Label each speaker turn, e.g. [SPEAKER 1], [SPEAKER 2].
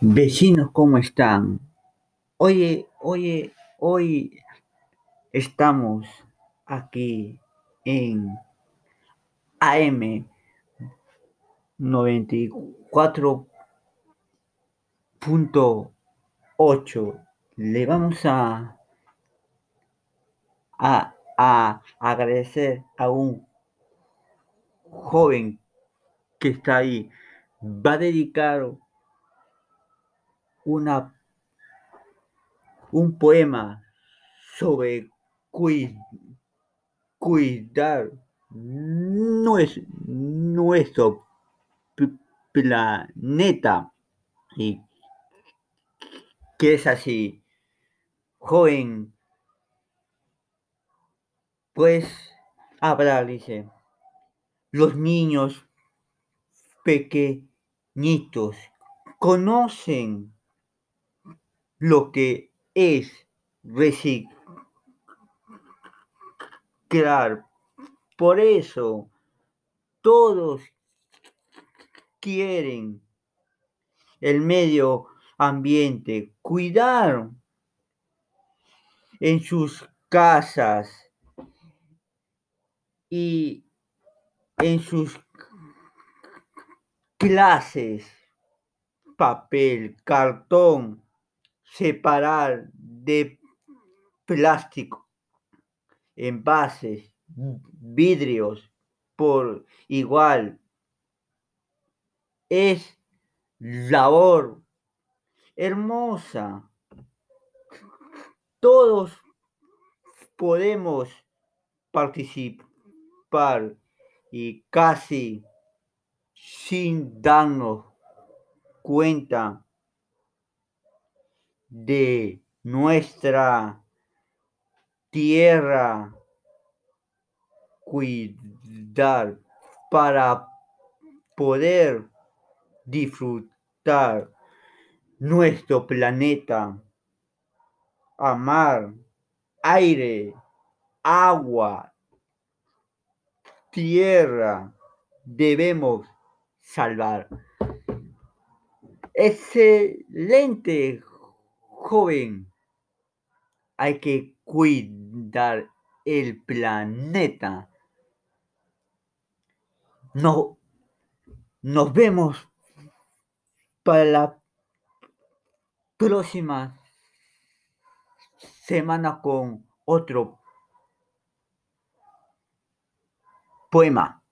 [SPEAKER 1] Vecinos, ¿cómo están? Oye, oye, hoy estamos aquí en AM 94.8. Le vamos a, a, a agradecer a un joven que está ahí. Va a dedicar una, un poema sobre cuidar nuestro planeta. Y que es así, joven, pues hablar, dice, los niños pequeñitos conocen lo que es reciclar. Por eso todos quieren el medio ambiente, cuidar en sus casas y en sus clases, papel, cartón, separar de plástico, envases, vidrios por igual. Es labor hermosa. Todos podemos participar y casi sin darnos cuenta de nuestra tierra cuidar para poder disfrutar nuestro planeta, amar aire, agua, tierra, debemos salvar. Excelente, joven. Hay que cuidar el planeta. No, nos vemos para la próxima semana con otro poema.